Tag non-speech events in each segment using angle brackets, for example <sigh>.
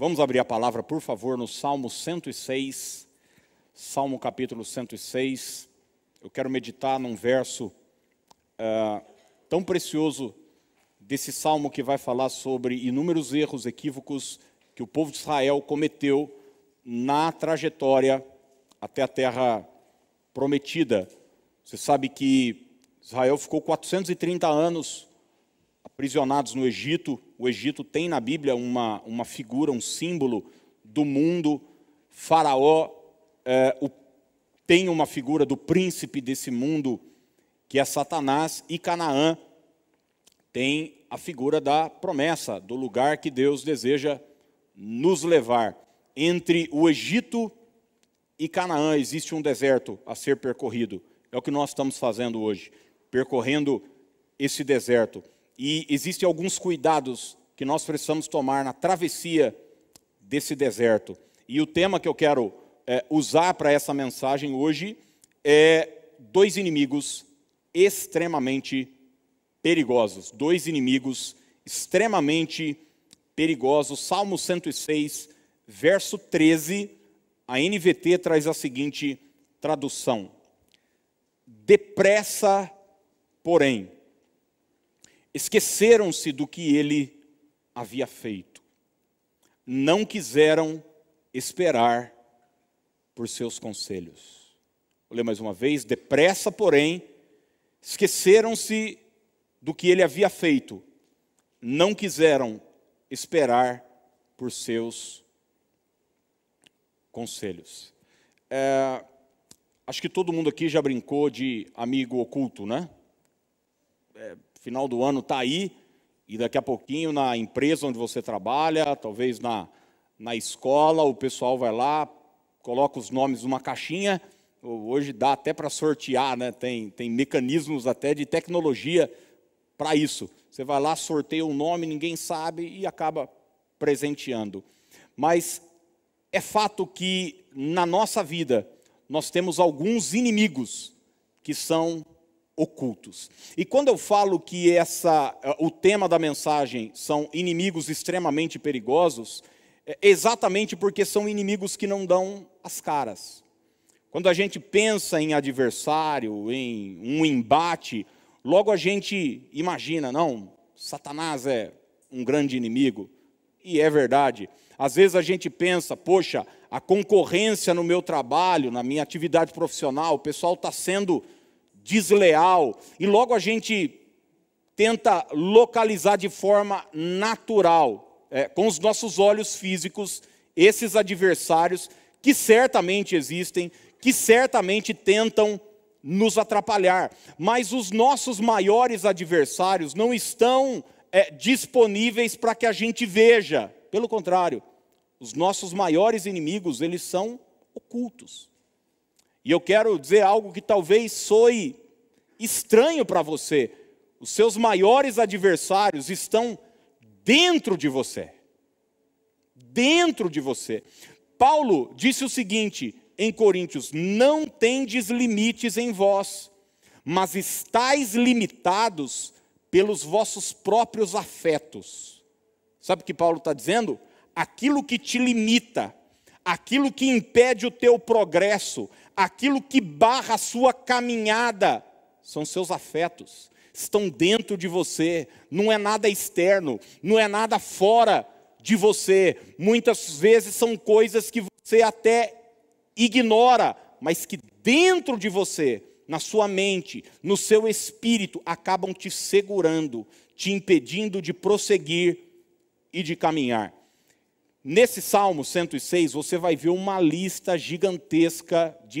Vamos abrir a palavra, por favor, no Salmo 106, Salmo capítulo 106. Eu quero meditar num verso uh, tão precioso desse salmo que vai falar sobre inúmeros erros, equívocos que o povo de Israel cometeu na trajetória até a terra prometida. Você sabe que Israel ficou 430 anos aprisionados no Egito. O Egito tem na Bíblia uma, uma figura, um símbolo do mundo. Faraó é, o, tem uma figura do príncipe desse mundo, que é Satanás, e Canaã tem a figura da promessa, do lugar que Deus deseja nos levar. Entre o Egito e Canaã existe um deserto a ser percorrido. É o que nós estamos fazendo hoje, percorrendo esse deserto. E existem alguns cuidados que nós precisamos tomar na travessia desse deserto. E o tema que eu quero é, usar para essa mensagem hoje é dois inimigos extremamente perigosos. Dois inimigos extremamente perigosos. Salmo 106, verso 13, a NVT traz a seguinte tradução: Depressa, porém esqueceram-se do que ele havia feito. Não quiseram esperar por seus conselhos. Vou ler mais uma vez. Depressa, porém, esqueceram-se do que ele havia feito. Não quiseram esperar por seus conselhos. É, acho que todo mundo aqui já brincou de amigo oculto, né? É, final do ano está aí, e daqui a pouquinho na empresa onde você trabalha, talvez na, na escola, o pessoal vai lá, coloca os nomes numa caixinha. Hoje dá até para sortear, né? tem, tem mecanismos até de tecnologia para isso. Você vai lá, sorteia um nome, ninguém sabe e acaba presenteando. Mas é fato que na nossa vida nós temos alguns inimigos que são ocultos. E quando eu falo que essa, eh, o tema da mensagem são inimigos extremamente perigosos, é exatamente porque são inimigos que não dão as caras. Quando a gente pensa em adversário, em um embate, logo a gente imagina, não, Satanás é um grande inimigo. E é verdade. Às vezes a gente pensa, poxa, a concorrência no meu trabalho, na minha atividade profissional, o pessoal está sendo desleal, e logo a gente tenta localizar de forma natural, é, com os nossos olhos físicos, esses adversários que certamente existem, que certamente tentam nos atrapalhar. Mas os nossos maiores adversários não estão é, disponíveis para que a gente veja. Pelo contrário, os nossos maiores inimigos, eles são ocultos. E eu quero dizer algo que talvez soe estranho para você. Os seus maiores adversários estão dentro de você. Dentro de você. Paulo disse o seguinte em Coríntios: Não tendes limites em vós, mas estáis limitados pelos vossos próprios afetos. Sabe o que Paulo está dizendo? Aquilo que te limita, aquilo que impede o teu progresso, aquilo que barra a sua caminhada, são seus afetos, estão dentro de você, não é nada externo, não é nada fora de você. Muitas vezes são coisas que você até ignora, mas que dentro de você, na sua mente, no seu espírito, acabam te segurando, te impedindo de prosseguir e de caminhar. Nesse Salmo 106, você vai ver uma lista gigantesca de,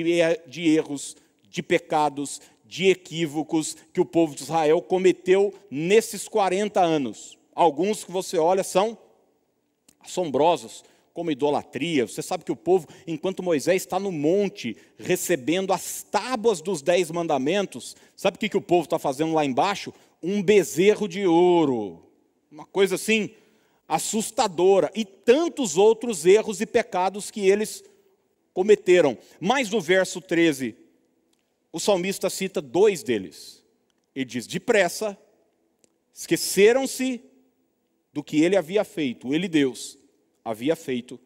erros, de pecados, de equívocos que o povo de Israel cometeu nesses 40 anos. Alguns que você olha são assombrosos, como idolatria. Você sabe que o povo, enquanto Moisés está no monte recebendo as tábuas dos dez mandamentos, sabe o que, que o povo está fazendo lá embaixo? Um bezerro de ouro. Uma coisa assim assustadora, e tantos outros erros e pecados que eles cometeram. Mas no verso 13, o salmista cita dois deles. Ele diz: depressa, esqueceram-se do que ele havia feito, ele, Deus, havia feito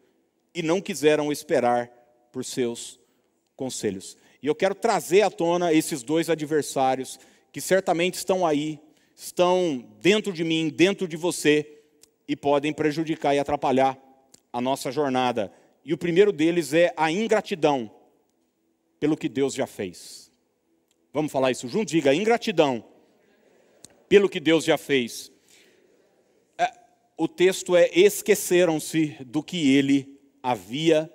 e não quiseram esperar por seus conselhos. E eu quero trazer à tona esses dois adversários que certamente estão aí, estão dentro de mim, dentro de você e podem prejudicar e atrapalhar a nossa jornada. E o primeiro deles é a ingratidão pelo que Deus já fez. Vamos falar isso junto? Diga ingratidão pelo que Deus já fez. É, o texto é: esqueceram-se do que ele havia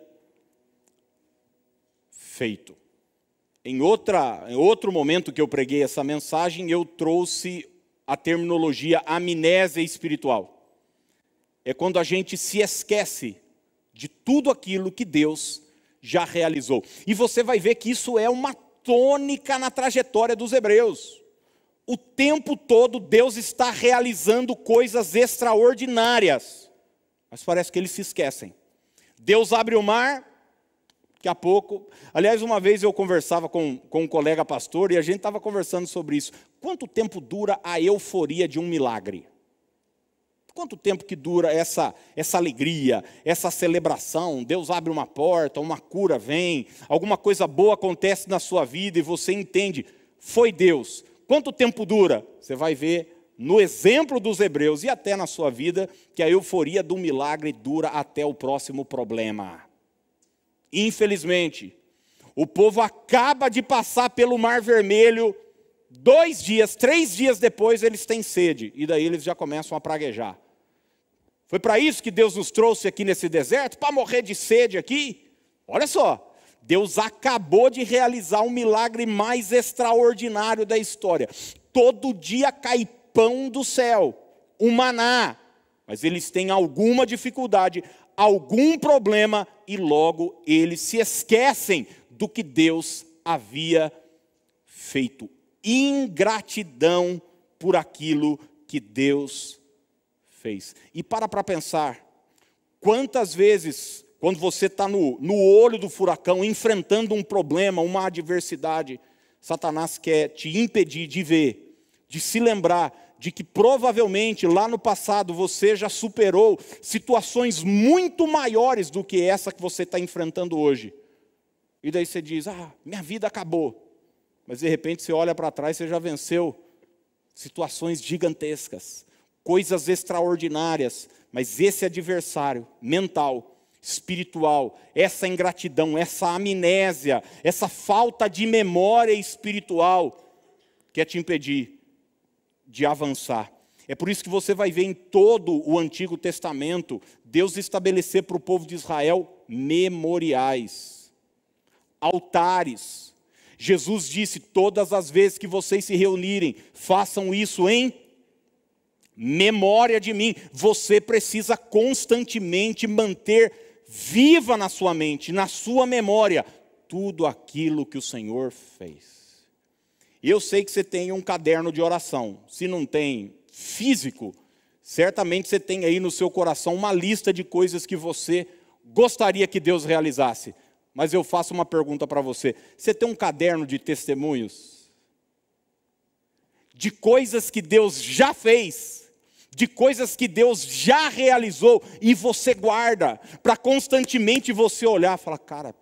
feito. Em, outra, em outro momento que eu preguei essa mensagem, eu trouxe a terminologia amnésia espiritual. É quando a gente se esquece de tudo aquilo que Deus já realizou. E você vai ver que isso é uma tônica na trajetória dos hebreus. O tempo todo Deus está realizando coisas extraordinárias, mas parece que eles se esquecem. Deus abre o mar, daqui a pouco. Aliás, uma vez eu conversava com, com um colega pastor e a gente estava conversando sobre isso. Quanto tempo dura a euforia de um milagre? Quanto tempo que dura essa, essa alegria, essa celebração? Deus abre uma porta, uma cura vem, alguma coisa boa acontece na sua vida e você entende, foi Deus. Quanto tempo dura? Você vai ver no exemplo dos hebreus e até na sua vida que a euforia do milagre dura até o próximo problema. Infelizmente, o povo acaba de passar pelo Mar Vermelho, dois dias, três dias depois eles têm sede, e daí eles já começam a praguejar. Foi para isso que Deus nos trouxe aqui nesse deserto? Para morrer de sede aqui? Olha só, Deus acabou de realizar um milagre mais extraordinário da história. Todo dia cai pão do céu, o maná, mas eles têm alguma dificuldade, algum problema e logo eles se esquecem do que Deus havia feito. Ingratidão por aquilo que Deus fez. E para para pensar, quantas vezes, quando você está no, no olho do furacão, enfrentando um problema, uma adversidade, Satanás quer te impedir de ver, de se lembrar de que provavelmente lá no passado você já superou situações muito maiores do que essa que você está enfrentando hoje. E daí você diz: Ah, minha vida acabou. Mas de repente você olha para trás e você já venceu situações gigantescas coisas extraordinárias, mas esse adversário mental, espiritual, essa ingratidão, essa amnésia, essa falta de memória espiritual, quer te impedir de avançar. É por isso que você vai ver em todo o Antigo Testamento Deus estabelecer para o povo de Israel memoriais, altares. Jesus disse: todas as vezes que vocês se reunirem, façam isso em memória de mim. Você precisa constantemente manter viva na sua mente, na sua memória, tudo aquilo que o Senhor fez. Eu sei que você tem um caderno de oração. Se não tem físico, certamente você tem aí no seu coração uma lista de coisas que você gostaria que Deus realizasse. Mas eu faço uma pergunta para você: você tem um caderno de testemunhos? De coisas que Deus já fez de coisas que Deus já realizou e você guarda, para constantemente você olhar e falar: cara,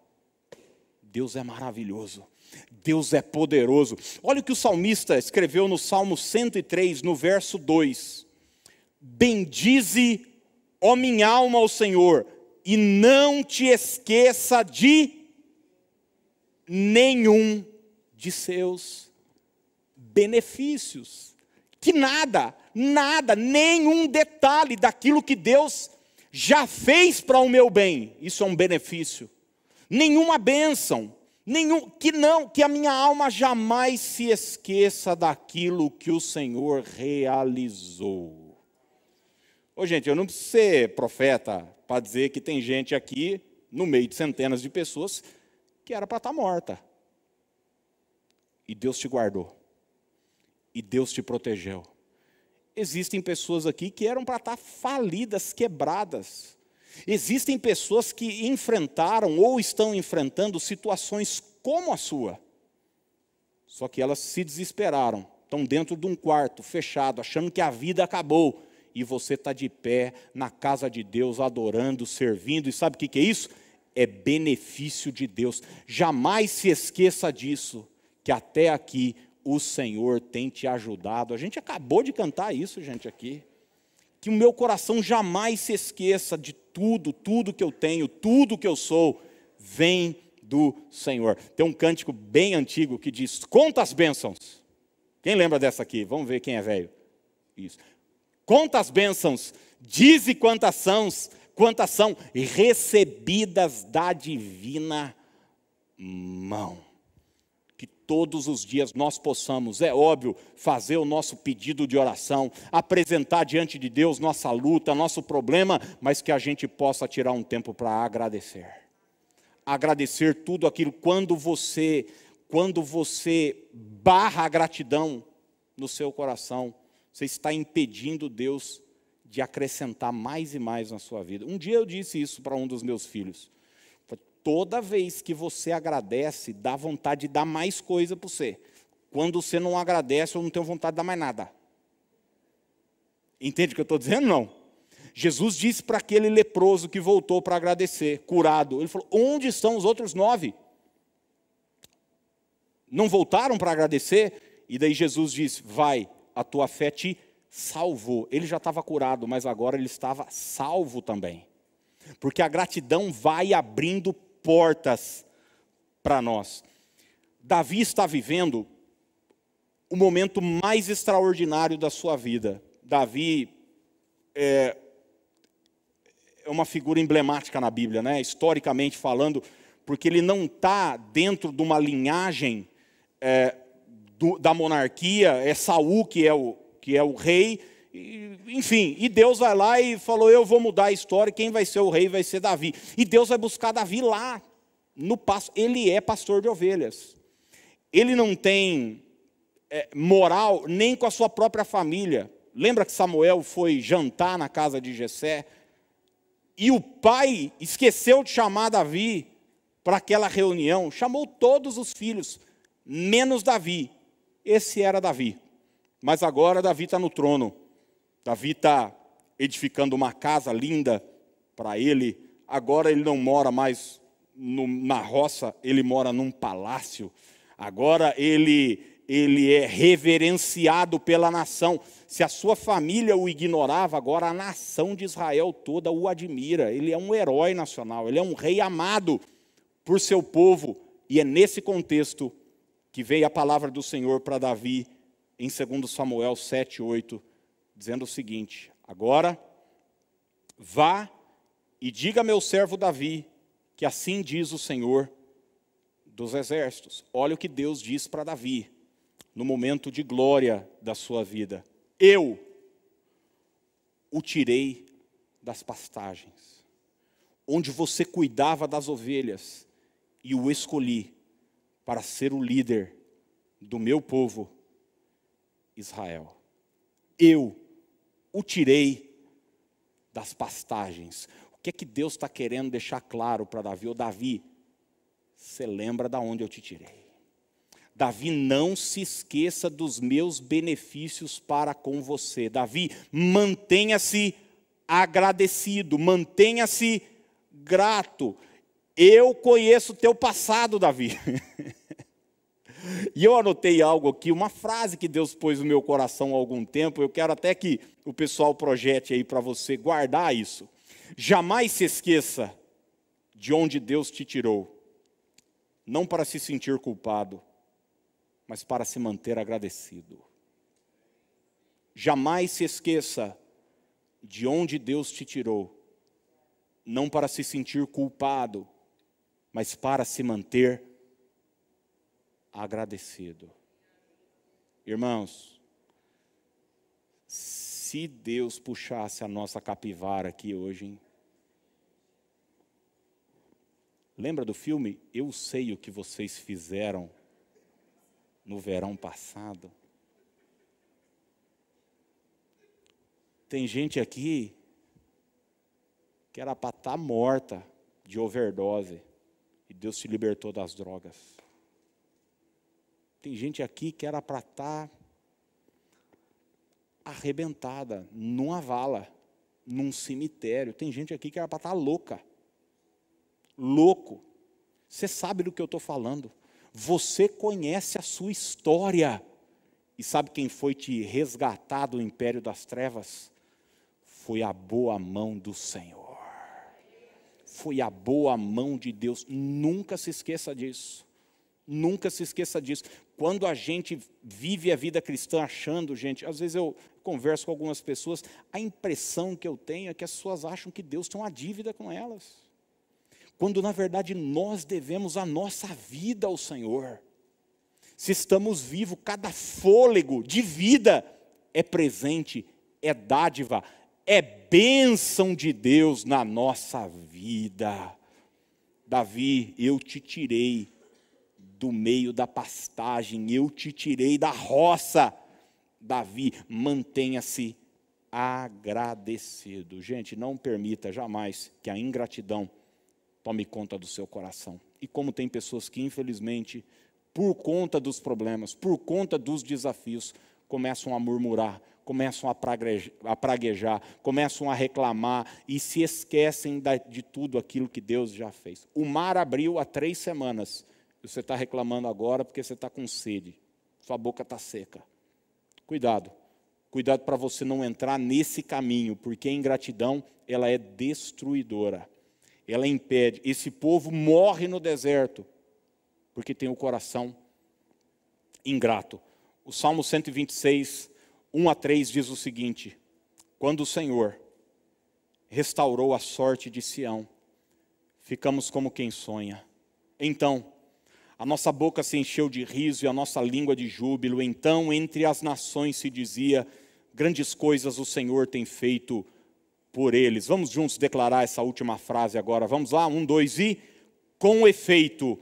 Deus é maravilhoso, Deus é poderoso. Olha o que o salmista escreveu no Salmo 103, no verso 2: Bendize, ó minha alma, ao Senhor, e não te esqueça de nenhum de seus benefícios. Que nada, nada, nenhum detalhe daquilo que Deus já fez para o meu bem. Isso é um benefício. Nenhuma bênção, nenhum que não, que a minha alma jamais se esqueça daquilo que o Senhor realizou. Ô, gente, eu não preciso ser profeta para dizer que tem gente aqui no meio de centenas de pessoas que era para estar tá morta. E Deus te guardou. E Deus te protegeu existem pessoas aqui que eram para estar falidas, quebradas. Existem pessoas que enfrentaram ou estão enfrentando situações como a sua. Só que elas se desesperaram, estão dentro de um quarto fechado, achando que a vida acabou. E você está de pé na casa de Deus, adorando, servindo, e sabe o que, que é isso? É benefício de Deus. Jamais se esqueça disso, que até aqui o Senhor tem te ajudado. A gente acabou de cantar isso, gente, aqui. Que o meu coração jamais se esqueça de tudo, tudo que eu tenho, tudo que eu sou, vem do Senhor. Tem um cântico bem antigo que diz: Conta as bênçãos. Quem lembra dessa aqui? Vamos ver quem é velho. Isso. Conta as bênçãos, dize quantas são, quantas são recebidas da divina mão. Que todos os dias nós possamos, é óbvio, fazer o nosso pedido de oração, apresentar diante de Deus nossa luta, nosso problema, mas que a gente possa tirar um tempo para agradecer. Agradecer tudo aquilo quando você, quando você barra a gratidão no seu coração, você está impedindo Deus de acrescentar mais e mais na sua vida. Um dia eu disse isso para um dos meus filhos. Toda vez que você agradece, dá vontade de dar mais coisa para você. Quando você não agradece, eu não tenho vontade de dar mais nada. Entende o que eu estou dizendo? Não. Jesus disse para aquele leproso que voltou para agradecer, curado. Ele falou: Onde estão os outros nove? Não voltaram para agradecer? E daí Jesus disse: Vai, a tua fé te salvou. Ele já estava curado, mas agora ele estava salvo também. Porque a gratidão vai abrindo portas para nós. Davi está vivendo o momento mais extraordinário da sua vida. Davi é, é uma figura emblemática na Bíblia, né? historicamente falando, porque ele não está dentro de uma linhagem é, do, da monarquia, é Saul que é o, que é o rei, e, enfim, e Deus vai lá e falou: Eu vou mudar a história, quem vai ser o rei vai ser Davi. E Deus vai buscar Davi lá, no pasto. Ele é pastor de ovelhas. Ele não tem é, moral nem com a sua própria família. Lembra que Samuel foi jantar na casa de Jessé? E o pai esqueceu de chamar Davi para aquela reunião, chamou todos os filhos, menos Davi. Esse era Davi. Mas agora Davi está no trono. Davi está edificando uma casa linda para ele. Agora ele não mora mais no, na roça, ele mora num palácio. Agora ele, ele é reverenciado pela nação. Se a sua família o ignorava, agora a nação de Israel toda o admira. Ele é um herói nacional, ele é um rei amado por seu povo. E é nesse contexto que veio a palavra do Senhor para Davi em 2 Samuel 7, 8, dizendo o seguinte: Agora, vá e diga a meu servo Davi, que assim diz o Senhor dos exércitos. Olha o que Deus diz para Davi, no momento de glória da sua vida: Eu o tirei das pastagens, onde você cuidava das ovelhas, e o escolhi para ser o líder do meu povo Israel. Eu o tirei das pastagens. O que é que Deus está querendo deixar claro para Davi? Ô Davi, você lembra da onde eu te tirei. Davi, não se esqueça dos meus benefícios para com você. Davi, mantenha-se agradecido, mantenha-se grato. Eu conheço o teu passado, Davi. <laughs> e eu anotei algo aqui, uma frase que Deus pôs no meu coração há algum tempo. Eu quero até que o pessoal projete aí para você guardar isso. Jamais se esqueça de onde Deus te tirou, não para se sentir culpado, mas para se manter agradecido. Jamais se esqueça de onde Deus te tirou, não para se sentir culpado, mas para se manter agradecido. Irmãos, se Deus puxasse a nossa capivara aqui hoje, hein? Lembra do filme Eu Sei o que vocês fizeram no verão passado? Tem gente aqui que era para estar tá morta de overdose. E Deus te libertou das drogas. Tem gente aqui que era para estar tá arrebentada, numa vala, num cemitério. Tem gente aqui que era para estar tá louca. Louco. Você sabe do que eu estou falando. Você conhece a sua história. E sabe quem foi te resgatar do império das trevas? Foi a boa mão do Senhor. Foi a boa mão de Deus. Nunca se esqueça disso. Nunca se esqueça disso. Quando a gente vive a vida cristã achando, gente, às vezes eu converso com algumas pessoas, a impressão que eu tenho é que as pessoas acham que Deus tem uma dívida com elas. Quando na verdade nós devemos a nossa vida ao Senhor. Se estamos vivos, cada fôlego de vida é presente, é dádiva, é bênção de Deus na nossa vida. Davi, eu te tirei do meio da pastagem, eu te tirei da roça. Davi, mantenha-se agradecido. Gente, não permita jamais que a ingratidão tome conta do seu coração. E como tem pessoas que, infelizmente, por conta dos problemas, por conta dos desafios, começam a murmurar, começam a praguejar, começam a reclamar e se esquecem de tudo aquilo que Deus já fez. O mar abriu há três semanas você está reclamando agora porque você está com sede, sua boca está seca. Cuidado, cuidado para você não entrar nesse caminho, porque a ingratidão ela é destruidora. Ela impede. Esse povo morre no deserto porque tem o coração ingrato. O Salmo 126, 1 a 3 diz o seguinte: Quando o Senhor restaurou a sorte de Sião, ficamos como quem sonha. Então, a nossa boca se encheu de riso e a nossa língua de júbilo. Então, entre as nações se dizia: grandes coisas o Senhor tem feito por eles. Vamos juntos declarar essa última frase agora. Vamos lá, um, dois e. Com efeito,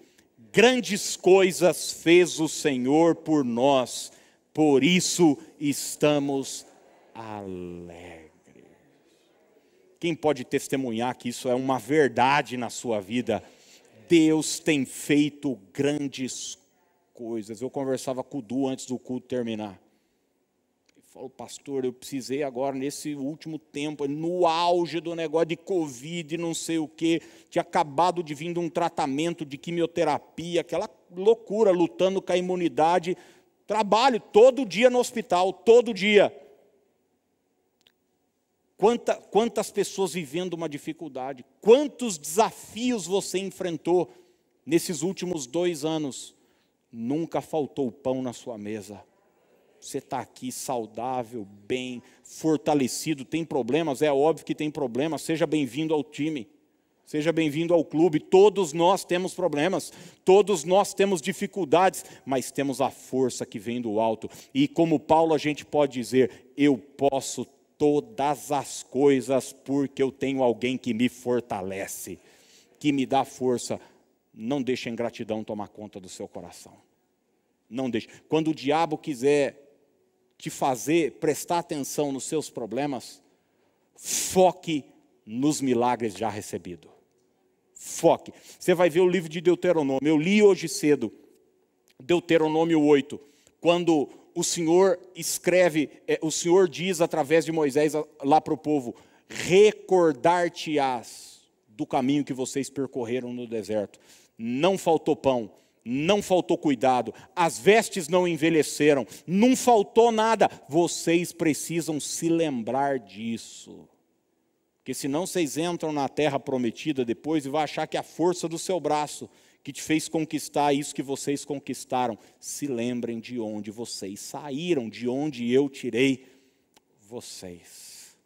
grandes coisas fez o Senhor por nós, por isso estamos alegres. Quem pode testemunhar que isso é uma verdade na sua vida? Deus tem feito grandes coisas. Eu conversava com o Du antes do culto terminar. Ele falou, pastor, eu precisei agora, nesse último tempo, no auge do negócio de Covid, não sei o quê, tinha acabado de vir de um tratamento de quimioterapia, aquela loucura, lutando com a imunidade. Trabalho todo dia no hospital, todo dia. Quanta, quantas pessoas vivendo uma dificuldade, quantos desafios você enfrentou nesses últimos dois anos. Nunca faltou pão na sua mesa. Você está aqui saudável, bem, fortalecido. Tem problemas? É óbvio que tem problemas. Seja bem-vindo ao time. Seja bem-vindo ao clube. Todos nós temos problemas, todos nós temos dificuldades, mas temos a força que vem do alto. E como Paulo, a gente pode dizer: eu posso todas as coisas, porque eu tenho alguém que me fortalece, que me dá força. Não deixe a ingratidão tomar conta do seu coração. Não deixe. Quando o diabo quiser te fazer prestar atenção nos seus problemas, foque nos milagres já recebidos. Foque. Você vai ver o livro de Deuteronômio. Eu li hoje cedo, Deuteronômio 8, quando o Senhor escreve, é, o Senhor diz através de Moisés lá para o povo: recordar-te-ás do caminho que vocês percorreram no deserto. Não faltou pão, não faltou cuidado, as vestes não envelheceram, não faltou nada. Vocês precisam se lembrar disso. Porque senão vocês entram na terra prometida depois e vão achar que é a força do seu braço que te fez conquistar isso que vocês conquistaram, se lembrem de onde vocês saíram, de onde eu tirei vocês.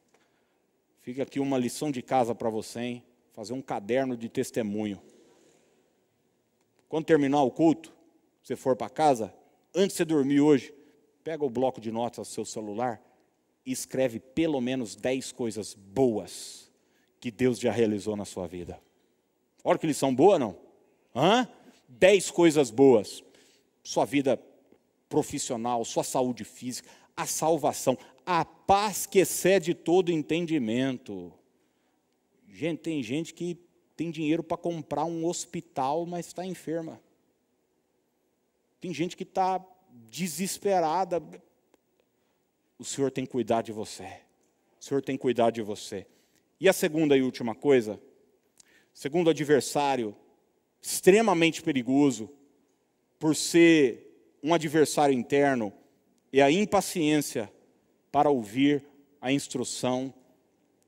Fica aqui uma lição de casa para você, hein? Fazer um caderno de testemunho. Quando terminar o culto, você for para casa, antes de você dormir hoje, pega o bloco de notas do seu celular e escreve pelo menos 10 coisas boas que Deus já realizou na sua vida. Olha que lição boa, não? Hã? Dez coisas boas. Sua vida profissional, sua saúde física, a salvação, a paz que excede todo entendimento. Gente, tem gente que tem dinheiro para comprar um hospital, mas está enferma. Tem gente que está desesperada. o Senhor tem cuidado de você. O Senhor tem cuidado de você. E a segunda e última coisa, segundo adversário extremamente perigoso, por ser um adversário interno, é a impaciência para ouvir a instrução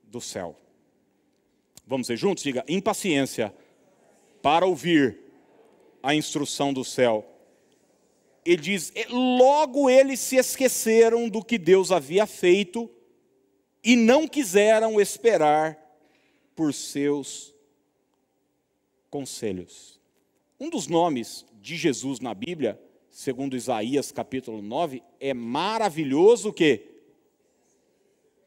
do céu. Vamos ver juntos? Diga: impaciência para ouvir a instrução do céu. Ele diz: logo eles se esqueceram do que Deus havia feito e não quiseram esperar por seus conselhos. Um dos nomes de Jesus na Bíblia, segundo Isaías capítulo 9, é maravilhoso que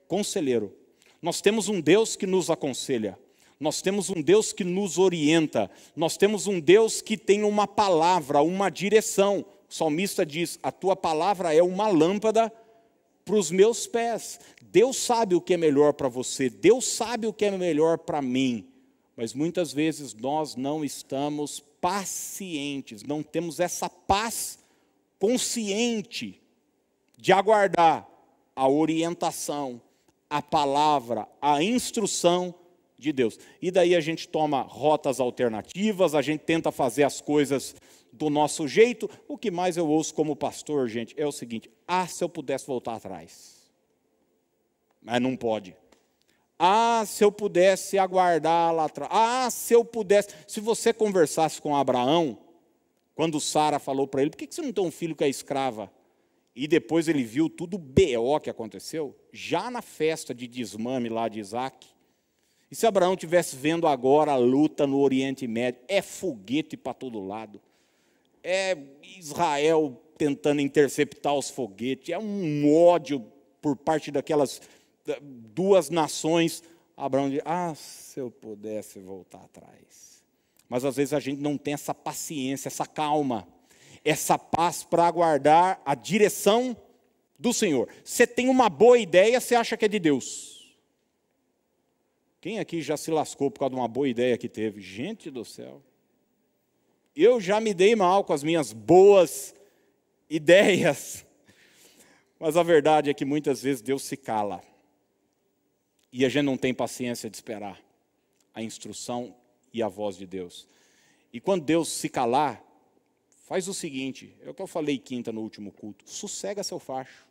conselheiro. Nós temos um Deus que nos aconselha. Nós temos um Deus que nos orienta. Nós temos um Deus que tem uma palavra, uma direção. O salmista diz: "A tua palavra é uma lâmpada para os meus pés". Deus sabe o que é melhor para você, Deus sabe o que é melhor para mim, mas muitas vezes nós não estamos pacientes, não temos essa paz consciente de aguardar a orientação, a palavra, a instrução de Deus. E daí a gente toma rotas alternativas, a gente tenta fazer as coisas do nosso jeito. O que mais eu ouço como pastor, gente, é o seguinte: ah, se eu pudesse voltar atrás mas não pode. Ah, se eu pudesse aguardar lá atrás. Ah, se eu pudesse. Se você conversasse com Abraão, quando Sara falou para ele: por que você não tem um filho que é escrava? E depois ele viu tudo BO que aconteceu, já na festa de desmame lá de Isaac. E se Abraão tivesse vendo agora a luta no Oriente Médio, é foguete para todo lado. É Israel tentando interceptar os foguetes, é um ódio por parte daquelas duas nações, Abraão diz: Ah, se eu pudesse voltar atrás. Mas às vezes a gente não tem essa paciência, essa calma, essa paz para aguardar a direção do Senhor. Você tem uma boa ideia, você acha que é de Deus. Quem aqui já se lascou por causa de uma boa ideia que teve? Gente do céu. Eu já me dei mal com as minhas boas ideias. <laughs> Mas a verdade é que muitas vezes Deus se cala. E a gente não tem paciência de esperar a instrução e a voz de Deus. E quando Deus se calar, faz o seguinte: é o que eu falei quinta no último culto, sossega seu facho.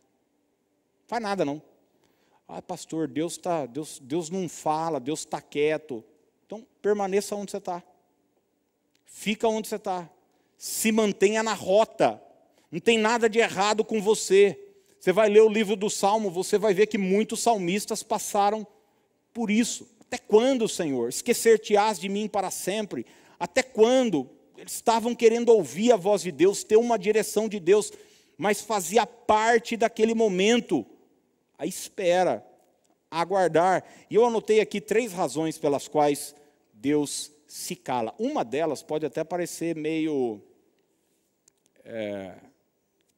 Faz nada não. Ah, pastor, Deus tá, Deus, Deus não fala, Deus está quieto. Então permaneça onde você está. Fica onde você está. Se mantenha na rota. Não tem nada de errado com você. Você vai ler o livro do Salmo, você vai ver que muitos salmistas passaram por isso. Até quando, Senhor? Esquecer-te-ás de mim para sempre? Até quando? Eles estavam querendo ouvir a voz de Deus, ter uma direção de Deus, mas fazia parte daquele momento a espera, a aguardar. E eu anotei aqui três razões pelas quais Deus se cala. Uma delas pode até parecer meio. É,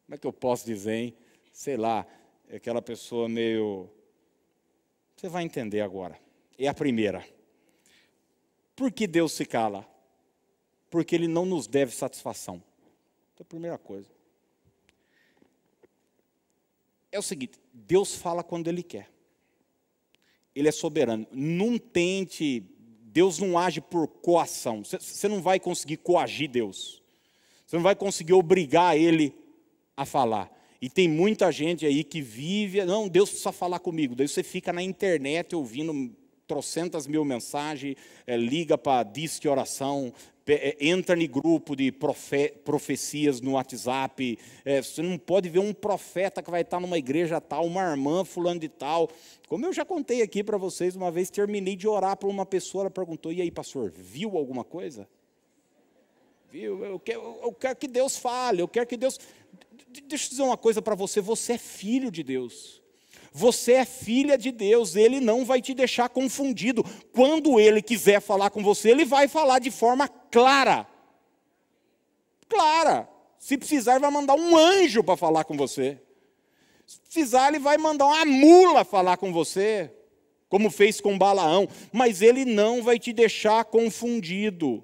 como é que eu posso dizer, hein? Sei lá, é aquela pessoa meio. Você vai entender agora. É a primeira. Por que Deus se cala? Porque Ele não nos deve satisfação. É a primeira coisa. É o seguinte: Deus fala quando Ele quer. Ele é soberano. Não tente. Deus não age por coação. Você não vai conseguir coagir Deus. Você não vai conseguir obrigar Ele a falar. E tem muita gente aí que vive, não, Deus precisa falar comigo. Daí você fica na internet ouvindo trocentas mil mensagens, é, liga para disque oração, é, entra em grupo de profe, profecias no WhatsApp. É, você não pode ver um profeta que vai estar numa igreja tal, uma irmã fulano de tal. Como eu já contei aqui para vocês, uma vez terminei de orar para uma pessoa, ela perguntou: e aí, pastor, viu alguma coisa? Viu? Eu eu quero que Deus fale, eu quero que Deus deixa eu dizer uma coisa para você: você é filho de Deus. Você é filha de Deus, Ele não vai te deixar confundido. Quando Ele quiser falar com você, Ele vai falar de forma clara. Clara. Se precisar, Ele vai mandar um anjo para falar com você. Se precisar, Ele vai mandar uma mula falar com você, como fez com Balaão. Mas Ele não vai te deixar confundido.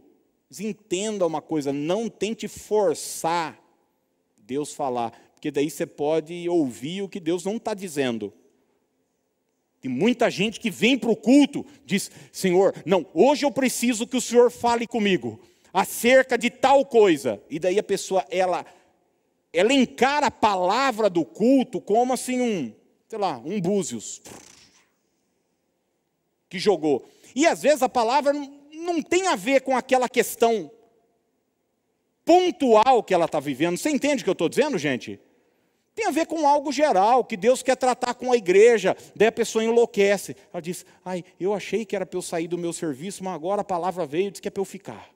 Entenda uma coisa: não tente forçar Deus falar. porque daí você pode ouvir o que Deus não está dizendo. Tem muita gente que vem para o culto, diz: Senhor, não, hoje eu preciso que o Senhor fale comigo acerca de tal coisa. E daí a pessoa, ela, ela encara a palavra do culto como assim um, sei lá, um búzios que jogou. E às vezes a palavra não tem a ver com aquela questão pontual que ela está vivendo. Você entende o que eu estou dizendo, gente? Tem a ver com algo geral, que Deus quer tratar com a igreja. Daí a pessoa enlouquece. Ela diz: Ai, eu achei que era para eu sair do meu serviço, mas agora a palavra veio e diz que é para eu ficar.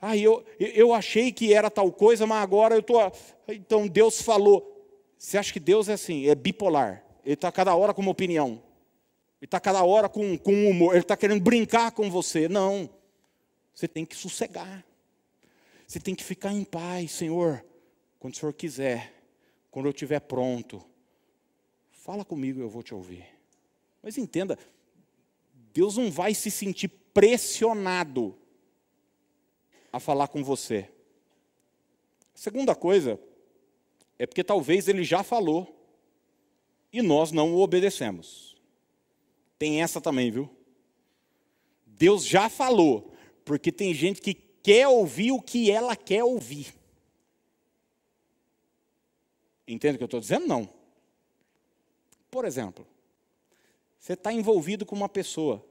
Ah, eu, eu achei que era tal coisa, mas agora eu estou. Então Deus falou. Você acha que Deus é assim? É bipolar. Ele está cada hora com uma opinião. Ele está cada hora com, com humor. Ele está querendo brincar com você. Não. Você tem que sossegar. Você tem que ficar em paz, Senhor. Quando o Senhor quiser, quando eu estiver pronto, fala comigo, eu vou te ouvir. Mas entenda, Deus não vai se sentir pressionado a falar com você. segunda coisa é porque talvez ele já falou e nós não o obedecemos. Tem essa também, viu? Deus já falou, porque tem gente que quer ouvir o que ela quer ouvir. Entende o que eu estou dizendo? Não. Por exemplo, você está envolvido com uma pessoa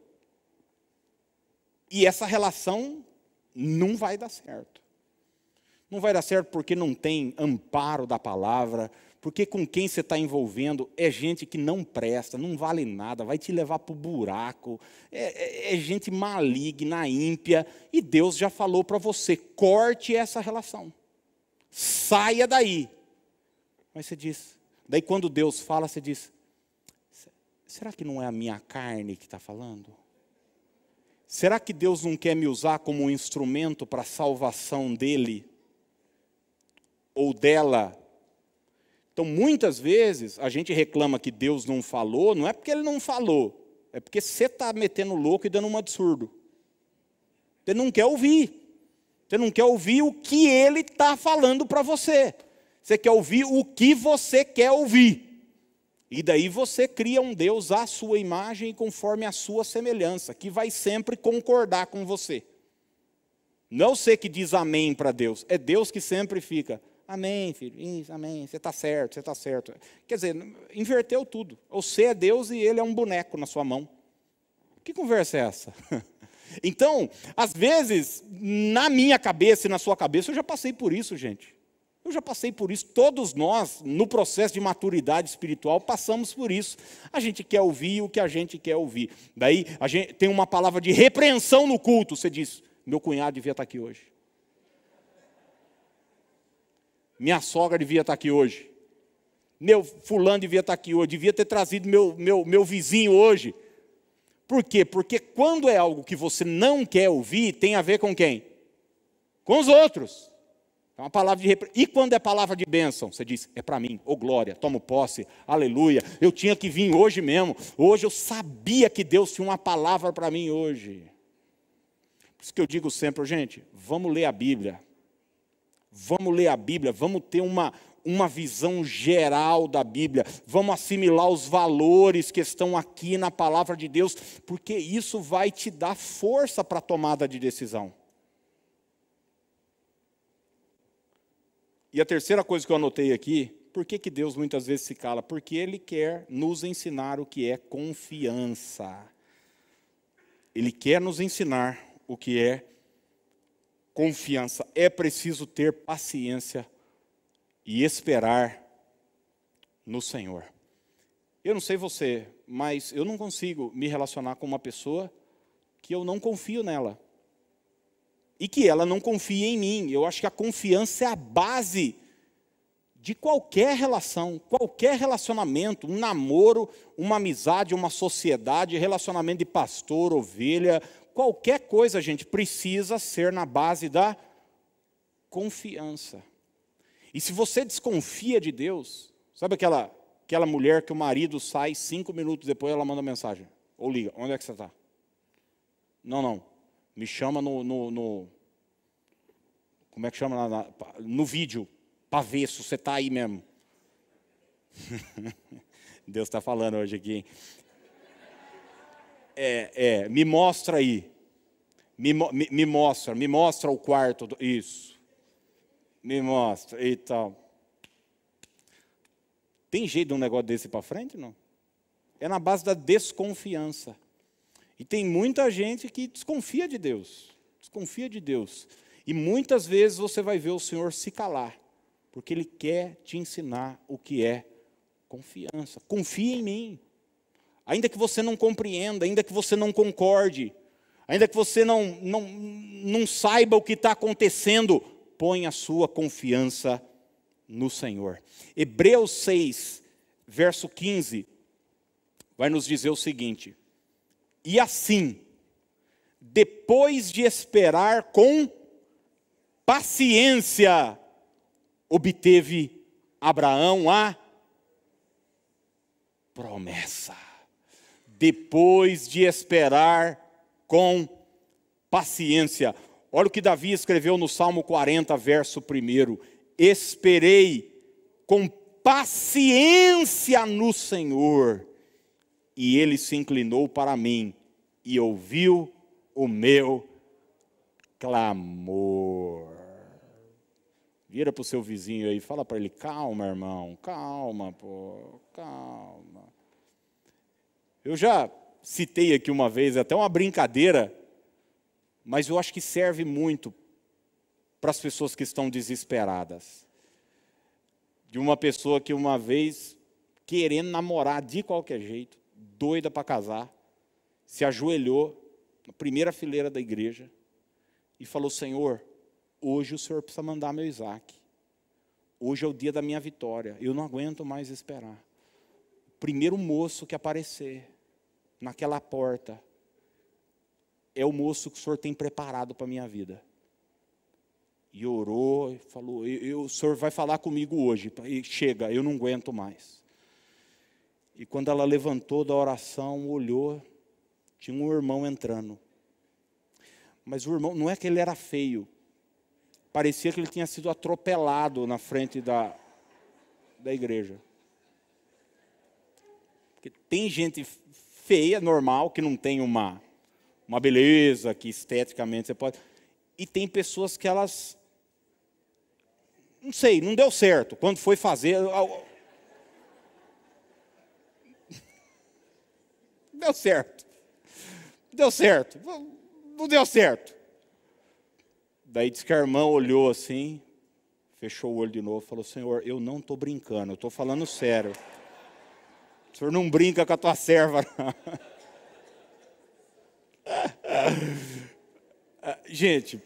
e essa relação não vai dar certo. Não vai dar certo porque não tem amparo da palavra, porque com quem você está envolvendo é gente que não presta, não vale nada, vai te levar para o buraco, é, é, é, gente maligna, ímpia, e Deus já falou para você: corte essa relação, saia daí. Mas você diz, daí quando Deus fala, você diz: será que não é a minha carne que está falando? Será que Deus não quer me usar como um instrumento para a salvação dele ou dela? Então, muitas vezes, a gente reclama que Deus não falou, não é porque ele não falou, é porque você está metendo louco e dando um absurdo. Você não quer ouvir. Você não quer ouvir o que ele está falando para você. Você quer ouvir o que você quer ouvir. E daí você cria um Deus à sua imagem e conforme a sua semelhança, que vai sempre concordar com você. Não você que diz amém para Deus, é Deus que sempre fica, amém, filho, isso, amém, você está certo, você está certo. Quer dizer, inverteu tudo. Você é Deus e ele é um boneco na sua mão. Que conversa é essa? <laughs> Então, às vezes, na minha cabeça e na sua cabeça, eu já passei por isso, gente. Eu já passei por isso, todos nós, no processo de maturidade espiritual, passamos por isso. A gente quer ouvir o que a gente quer ouvir. Daí a gente tem uma palavra de repreensão no culto. Você diz: meu cunhado devia estar aqui hoje. Minha sogra devia estar aqui hoje. Meu fulano devia estar aqui hoje. Devia ter trazido meu, meu, meu vizinho hoje. Por quê? Porque quando é algo que você não quer ouvir, tem a ver com quem? Com os outros. É uma palavra de repre... E quando é palavra de bênção? Você diz, é para mim, ô oh, glória, tomo posse, aleluia. Eu tinha que vir hoje mesmo. Hoje eu sabia que Deus tinha uma palavra para mim hoje. Por isso que eu digo sempre, gente, vamos ler a Bíblia. Vamos ler a Bíblia, vamos ter uma, uma visão geral da Bíblia, vamos assimilar os valores que estão aqui na palavra de Deus, porque isso vai te dar força para a tomada de decisão. E a terceira coisa que eu anotei aqui, por que, que Deus muitas vezes se cala? Porque Ele quer nos ensinar o que é confiança. Ele quer nos ensinar o que é confiança. É preciso ter paciência e esperar no Senhor. Eu não sei você, mas eu não consigo me relacionar com uma pessoa que eu não confio nela e que ela não confia em mim. Eu acho que a confiança é a base de qualquer relação, qualquer relacionamento, um namoro, uma amizade, uma sociedade, relacionamento de pastor, ovelha, qualquer coisa, gente, precisa ser na base da confiança. E se você desconfia de Deus, sabe aquela, aquela mulher que o marido sai cinco minutos depois ela manda mensagem? Ou liga, onde é que você está? Não, não, me chama no, no, no como é que chama? Na, no vídeo, para ver se você está aí mesmo. <laughs> Deus está falando hoje aqui. É, é, me mostra aí. Me, me, me, mostra, me mostra o quarto. Do, isso. Me mostra e tal. Tem jeito de um negócio desse para frente, não? É na base da desconfiança. E tem muita gente que desconfia de Deus. Desconfia de Deus. E muitas vezes você vai ver o Senhor se calar, porque Ele quer te ensinar o que é confiança. Confia em mim. Ainda que você não compreenda, ainda que você não concorde, ainda que você não, não, não saiba o que está acontecendo, põe a sua confiança no Senhor. Hebreus 6, verso 15, vai nos dizer o seguinte: E assim, depois de esperar com paciência, obteve Abraão a promessa. Depois de esperar com paciência. Olha o que Davi escreveu no Salmo 40, verso 1. Esperei com paciência no Senhor, e ele se inclinou para mim e ouviu o meu clamor. Vira para o seu vizinho aí, fala para ele: calma, irmão, calma, pô, calma. Eu já citei aqui uma vez, até uma brincadeira, mas eu acho que serve muito para as pessoas que estão desesperadas. De uma pessoa que uma vez, querendo namorar de qualquer jeito, doida para casar, se ajoelhou na primeira fileira da igreja e falou: Senhor, hoje o Senhor precisa mandar meu Isaac. Hoje é o dia da minha vitória. Eu não aguento mais esperar. Primeiro moço que aparecer naquela porta é o moço que o Senhor tem preparado para a minha vida. E orou e falou: eu, eu, O Senhor vai falar comigo hoje. E chega, eu não aguento mais. E quando ela levantou da oração, olhou, tinha um irmão entrando. Mas o irmão, não é que ele era feio, parecia que ele tinha sido atropelado na frente da, da igreja. Porque tem gente feia, normal, que não tem uma, uma beleza, que esteticamente você pode. E tem pessoas que elas. Não sei, não deu certo. Quando foi fazer. <laughs> Deu certo. Deu certo. Não deu certo. Daí disse que a irmã olhou assim, fechou o olho de novo falou: Senhor, eu não estou brincando, eu estou falando sério. O senhor não brinca com a tua serva. Gente,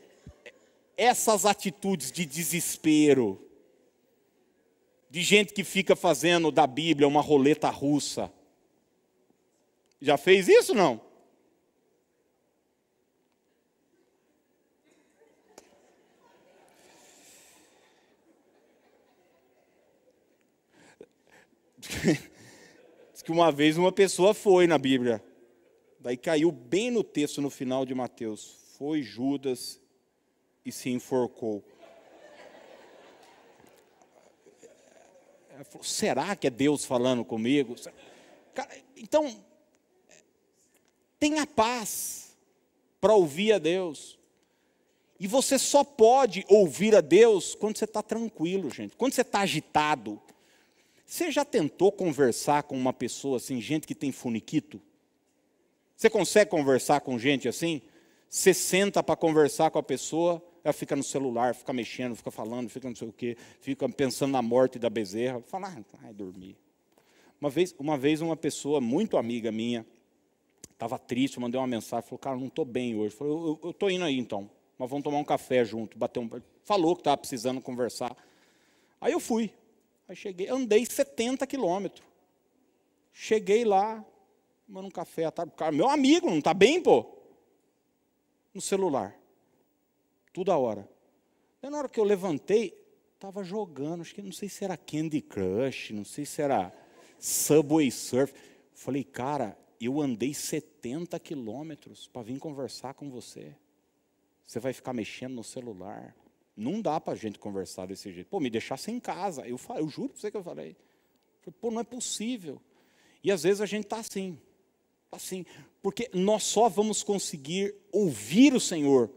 essas atitudes de desespero, de gente que fica fazendo da Bíblia uma roleta russa, já fez isso não? <laughs> Que uma vez uma pessoa foi na Bíblia. Daí caiu bem no texto no final de Mateus. Foi Judas e se enforcou. Falou, Será que é Deus falando comigo? Então, tenha paz para ouvir a Deus. E você só pode ouvir a Deus quando você está tranquilo, gente. Quando você está agitado, você já tentou conversar com uma pessoa assim, gente que tem funiquito? Você consegue conversar com gente assim? Você senta para conversar com a pessoa, ela fica no celular, fica mexendo, fica falando, fica não sei o quê, fica pensando na morte da bezerra, fala, ah, vai dormir. Uma vez, uma vez uma pessoa muito amiga minha, estava triste, mandei uma mensagem, falou, cara, não estou bem hoje. Falei, eu estou indo aí então, mas vamos tomar um café junto, bater um... Falou que estava precisando conversar. Aí eu fui, Aí cheguei, andei 70 quilômetros. Cheguei lá, tomando um café à tarde. Cara, meu amigo, não está bem, pô? No celular. Toda hora. Aí, na hora que eu levantei, estava jogando, acho que não sei se era Candy Crush, não sei se era Subway Surf. Falei, cara, eu andei 70 quilômetros para vir conversar com você. Você vai ficar mexendo no celular. Não dá para a gente conversar desse jeito. Pô, me deixasse em casa. Eu, eu juro para você que eu falei. Pô, não é possível. E às vezes a gente está assim. Tá assim. Porque nós só vamos conseguir ouvir o Senhor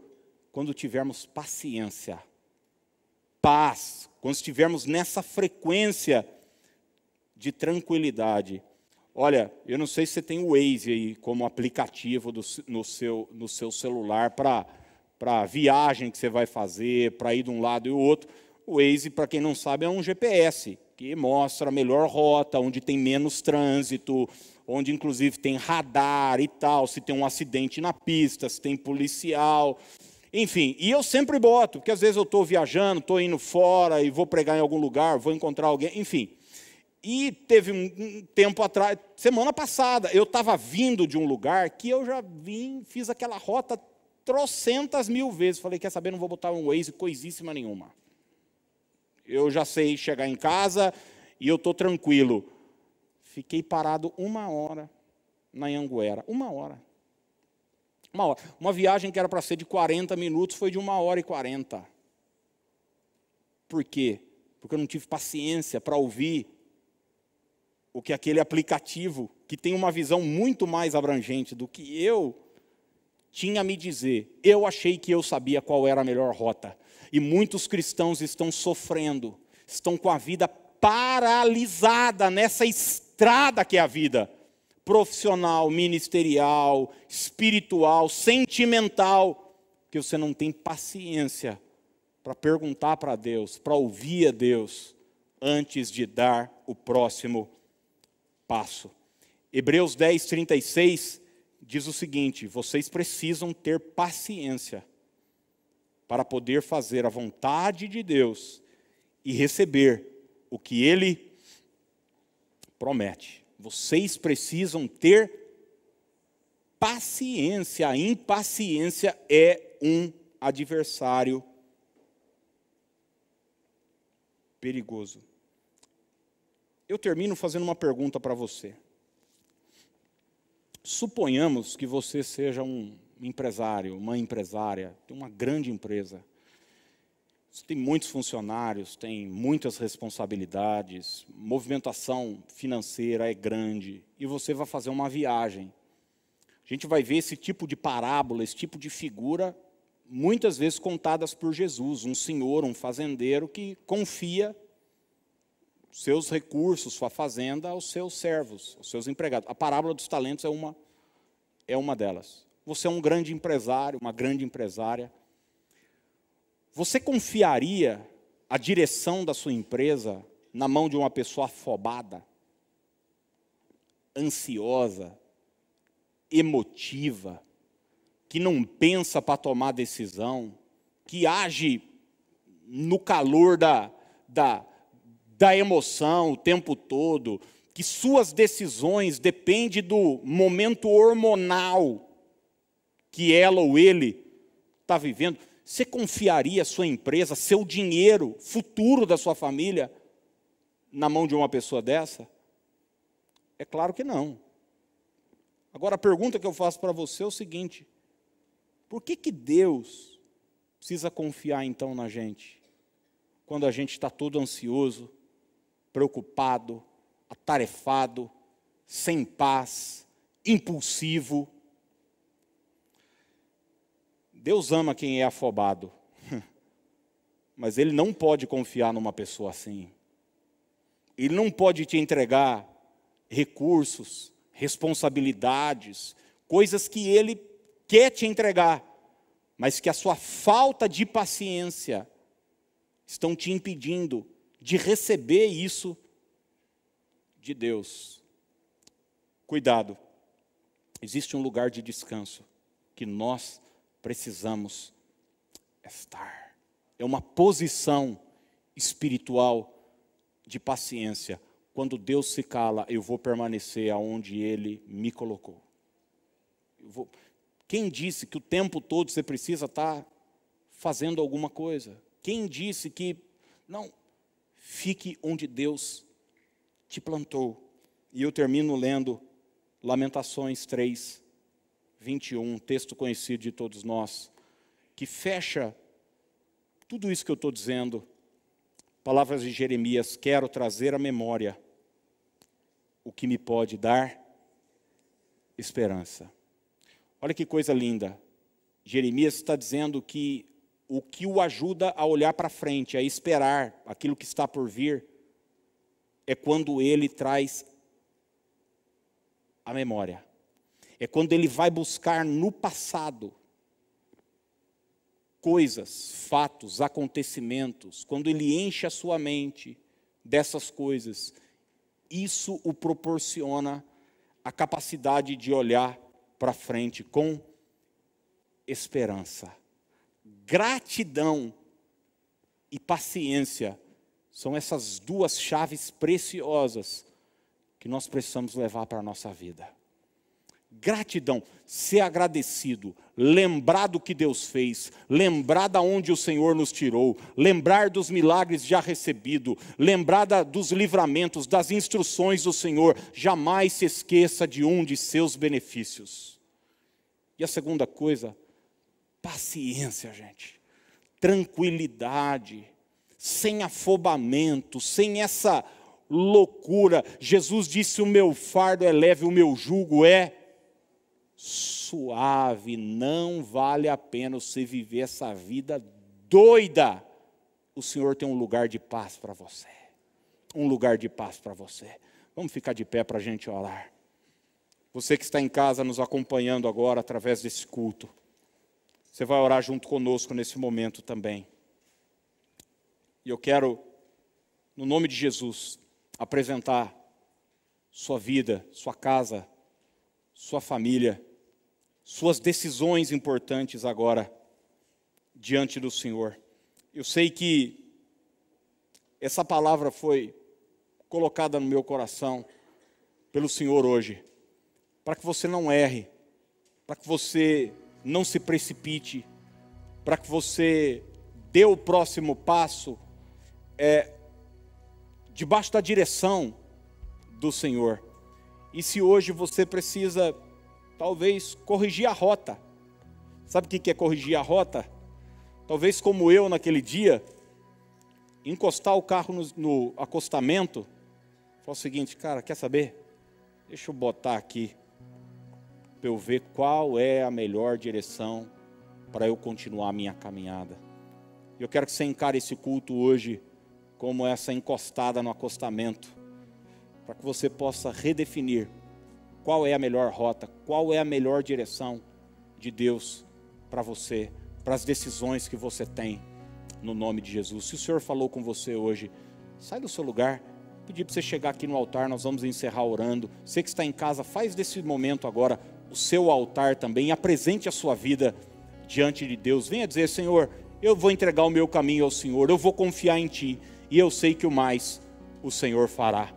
quando tivermos paciência, paz, quando estivermos nessa frequência de tranquilidade. Olha, eu não sei se você tem o Waze aí como aplicativo do, no, seu, no seu celular para para viagem que você vai fazer, para ir de um lado e o outro. O Waze, para quem não sabe, é um GPS que mostra a melhor rota, onde tem menos trânsito, onde inclusive tem radar e tal, se tem um acidente na pista, se tem policial. Enfim, e eu sempre boto, porque às vezes eu estou viajando, estou indo fora e vou pregar em algum lugar, vou encontrar alguém, enfim. E teve um, tempo atrás, semana passada, eu estava vindo de um lugar que eu já vim, fiz aquela rota trocentas mil vezes. Falei, quer saber, não vou botar um Waze coisíssima nenhuma. Eu já sei chegar em casa e eu estou tranquilo. Fiquei parado uma hora na Anguera. Uma hora. Uma hora. Uma viagem que era para ser de 40 minutos foi de uma hora e 40. Por quê? Porque eu não tive paciência para ouvir o que aquele aplicativo, que tem uma visão muito mais abrangente do que eu, tinha a me dizer. Eu achei que eu sabia qual era a melhor rota. E muitos cristãos estão sofrendo, estão com a vida paralisada nessa estrada que é a vida profissional, ministerial, espiritual, sentimental, que você não tem paciência para perguntar para Deus, para ouvir a Deus, antes de dar o próximo passo. Hebreus 10, 36 diz o seguinte: vocês precisam ter paciência para poder fazer a vontade de Deus e receber o que Ele promete. Vocês precisam ter paciência. A impaciência é um adversário perigoso. Eu termino fazendo uma pergunta para você. Suponhamos que você seja um empresário, uma empresária, tem uma grande empresa. Você tem muitos funcionários, tem muitas responsabilidades, movimentação financeira é grande, e você vai fazer uma viagem. A gente vai ver esse tipo de parábola, esse tipo de figura, muitas vezes contadas por Jesus, um senhor, um fazendeiro que confia seus recursos, sua fazenda aos seus servos, aos seus empregados. A parábola dos talentos é uma, é uma delas. Você é um grande empresário, uma grande empresária. Você confiaria a direção da sua empresa na mão de uma pessoa afobada, ansiosa, emotiva, que não pensa para tomar decisão, que age no calor da, da, da emoção o tempo todo, que suas decisões dependem do momento hormonal que ela ou ele está vivendo. Você confiaria sua empresa, seu dinheiro, futuro da sua família na mão de uma pessoa dessa? É claro que não. Agora a pergunta que eu faço para você é o seguinte: por que, que Deus precisa confiar então na gente? Quando a gente está todo ansioso, preocupado, atarefado, sem paz, impulsivo. Deus ama quem é afobado, <laughs> mas Ele não pode confiar numa pessoa assim. Ele não pode te entregar recursos, responsabilidades, coisas que Ele quer te entregar, mas que a sua falta de paciência estão te impedindo de receber isso de Deus. Cuidado, existe um lugar de descanso que nós precisamos estar. É uma posição espiritual de paciência. Quando Deus se cala, eu vou permanecer aonde Ele me colocou. Vou... Quem disse que o tempo todo você precisa estar fazendo alguma coisa? Quem disse que não fique onde Deus te plantou. E eu termino lendo Lamentações 3, 21, texto conhecido de todos nós, que fecha Tudo isso que eu estou dizendo, palavras de Jeremias, quero trazer à memória o que me pode dar esperança. Olha que coisa linda. Jeremias está dizendo que o que o ajuda a olhar para frente, a esperar aquilo que está por vir, é quando ele traz a memória. É quando ele vai buscar no passado coisas, fatos, acontecimentos, quando ele enche a sua mente dessas coisas, isso o proporciona a capacidade de olhar para frente com esperança. Gratidão e paciência são essas duas chaves preciosas que nós precisamos levar para a nossa vida. Gratidão, ser agradecido, lembrar do que Deus fez, lembrar da onde o Senhor nos tirou, lembrar dos milagres já recebidos, lembrar da, dos livramentos, das instruções do Senhor, jamais se esqueça de um de seus benefícios. E a segunda coisa, paciência, gente, tranquilidade, sem afobamento, sem essa loucura. Jesus disse: O meu fardo é leve, o meu jugo é suave, não vale a pena você viver essa vida doida. O Senhor tem um lugar de paz para você. Um lugar de paz para você. Vamos ficar de pé para a gente orar. Você que está em casa nos acompanhando agora através desse culto, você vai orar junto conosco nesse momento também. E eu quero, no nome de Jesus, apresentar sua vida, sua casa, sua família suas decisões importantes agora diante do Senhor. Eu sei que essa palavra foi colocada no meu coração pelo Senhor hoje, para que você não erre, para que você não se precipite, para que você dê o próximo passo é, debaixo da direção do Senhor. E se hoje você precisa talvez corrigir a rota. Sabe o que é corrigir a rota? Talvez como eu naquele dia, encostar o carro no, no acostamento, falar o seguinte, cara, quer saber? Deixa eu botar aqui, para eu ver qual é a melhor direção para eu continuar a minha caminhada. Eu quero que você encare esse culto hoje como essa encostada no acostamento, para que você possa redefinir qual é a melhor rota, qual é a melhor direção de Deus para você, para as decisões que você tem, no nome de Jesus. Se o Senhor falou com você hoje, sai do seu lugar, pedir para você chegar aqui no altar, nós vamos encerrar orando. Você que está em casa, faz desse momento agora o seu altar também, apresente a sua vida diante de Deus. Venha dizer, Senhor, eu vou entregar o meu caminho ao Senhor, eu vou confiar em Ti, e eu sei que o mais o Senhor fará.